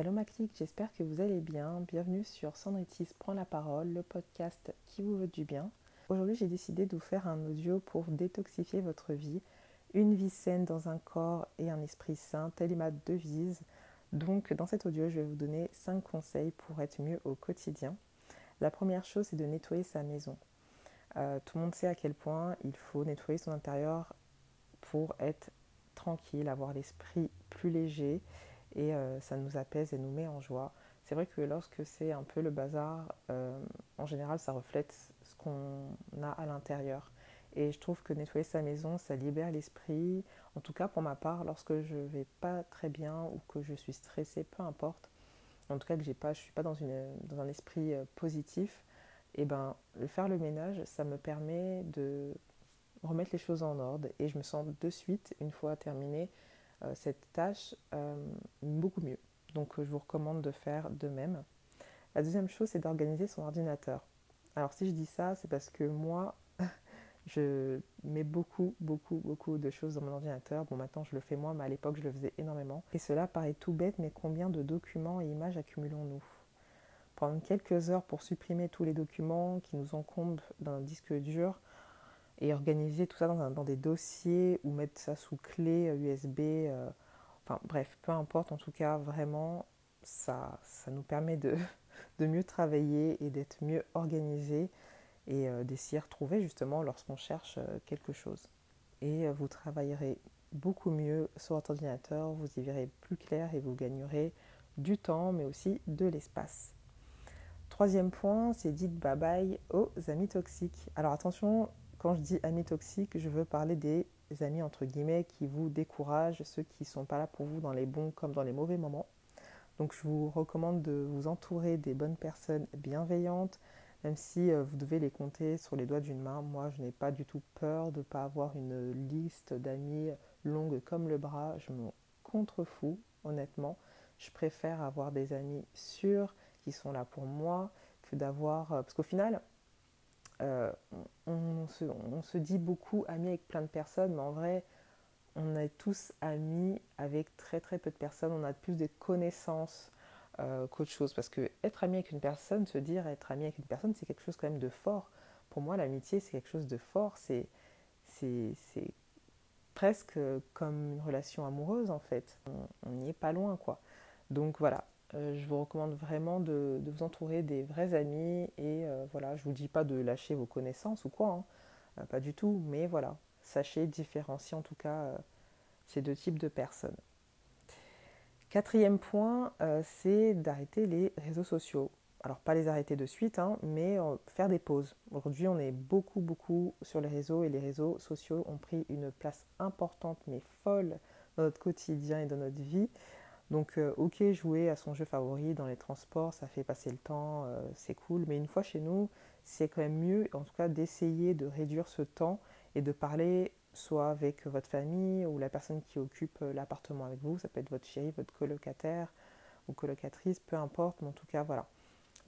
Hello Maclic, j'espère que vous allez bien. Bienvenue sur Sandritis prend la parole, le podcast qui vous veut du bien. Aujourd'hui, j'ai décidé de vous faire un audio pour détoxifier votre vie. Une vie saine dans un corps et un esprit sain, telle est ma devise. Donc, dans cet audio, je vais vous donner 5 conseils pour être mieux au quotidien. La première chose, c'est de nettoyer sa maison. Euh, tout le monde sait à quel point il faut nettoyer son intérieur pour être tranquille, avoir l'esprit plus léger et euh, ça nous apaise et nous met en joie. C'est vrai que lorsque c'est un peu le bazar, euh, en général, ça reflète ce qu'on a à l'intérieur. Et je trouve que nettoyer sa maison, ça libère l'esprit. En tout cas, pour ma part, lorsque je vais pas très bien ou que je suis stressée, peu importe, en tout cas que j'ai pas, je suis pas dans, une, dans un esprit euh, positif, et eh ben faire le ménage, ça me permet de remettre les choses en ordre et je me sens de suite, une fois terminée, euh, cette tâche euh, beaucoup mieux. Donc euh, je vous recommande de faire de même. La deuxième chose, c'est d'organiser son ordinateur. Alors si je dis ça, c'est parce que moi, je mets beaucoup, beaucoup, beaucoup de choses dans mon ordinateur. Bon, maintenant je le fais moins, mais à l'époque je le faisais énormément. Et cela paraît tout bête, mais combien de documents et images accumulons-nous? Prendre quelques heures pour supprimer tous les documents qui nous encombrent dans un disque dur, et organiser tout ça dans, des dossiers ou mettre ça sous clé USB. Euh, euh, enfin bref, peu importe, en tout cas, vraiment, ça, ça nous permet de, de mieux travailler et d'être mieux organisé et euh, de retrouver justement lorsqu'on cherche quelque chose. Et vous travaillerez beaucoup mieux sur votre ordinateur, vous y verrez plus clair et vous gagnerez du temps mais aussi de l'espace. Troisième point, c'est dites bye bye aux amis toxiques. Alors attention, quand je dis amis toxiques, je veux parler des amis entre guillemets qui vous découragent, ceux qui ne sont pas là pour vous dans les bons comme dans les mauvais moments. Donc je vous recommande de vous entourer des bonnes personnes bienveillantes, même si euh, vous devez les compter sur les doigts d'une main. Moi, je n'ai pas du tout peur de ne pas avoir une liste d'amis longue comme le bras. Je me contrefous, honnêtement. Je préfère avoir des amis sûrs qui sont là pour moi que d'avoir... Euh, parce qu'au final, euh, on, se, dit beaucoup amis avec plein de personnes, mais en vrai, on est tous amis avec très très peu de personnes. On a plus de connaissances euh, qu'autre chose. Parce que être ami avec une personne, se dire être ami avec une personne, c'est quelque chose quand même de fort. Pour moi, l'amitié, c'est quelque chose de fort. C'est, presque comme une relation amoureuse en fait. On n'y est pas loin quoi. Donc voilà, euh, je vous recommande vraiment de, vous entourer des vrais amis et euh, voilà, je vous dis pas de lâcher vos connaissances ou quoi, hein. euh, pas du tout, mais voilà, sachez différencier en tout cas ces deux types de personnes. Quatrième point, c'est d'arrêter les réseaux sociaux. Alors pas les arrêter de suite, hein, mais faire des pauses. Aujourd'hui, on est beaucoup, beaucoup sur les réseaux et les réseaux sociaux ont pris une place importante mais folle dans notre quotidien et dans notre vie. Donc, euh, ok, jouer à son jeu favori dans les transports, ça fait passer le temps, euh, c'est cool. Mais une fois chez nous, c'est quand même mieux, en tout cas, d'essayer de réduire ce temps et de parler soit avec votre famille ou la personne qui occupe euh, l'appartement avec vous. Ça peut être votre chéri, votre colocataire ou colocatrice, peu importe. Mais en tout cas, voilà.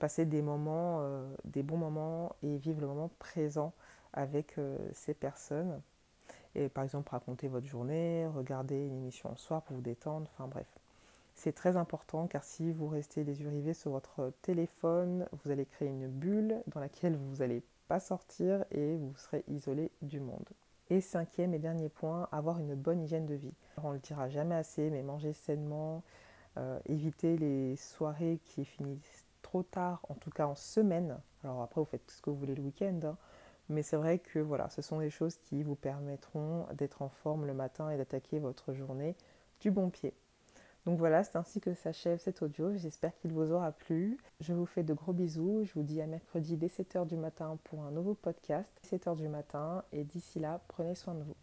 Passer des moments, des bons moments et vivre le moment présent avec ces personnes. Et par exemple, raconter votre journée, regarder une émission en soir pour vous détendre, enfin bref. C'est très important car si vous restez les yeux rivés sur votre téléphone, vous allez créer une bulle dans laquelle vous n'allez pas sortir et vous serez isolé du monde. Et cinquième et dernier point, avoir une bonne hygiène de vie. on ne le dira jamais assez, mais manger sainement, euh, éviter les soirées qui finissent trop tard, en tout cas en semaine. Alors après, vous faites ce que vous voulez le week-end, hein. mais c'est vrai que voilà, ce sont des choses qui vous permettront d'être en forme le matin et d'attaquer votre journée du bon pied. Donc voilà, c'est ainsi que s'achève cet audio. J'espère qu'il vous aura plu. Je vous fais de gros bisous. Je vous dis à mercredi dès 7h du matin pour un nouveau podcast. 7h du matin. Et d'ici là, prenez soin de vous.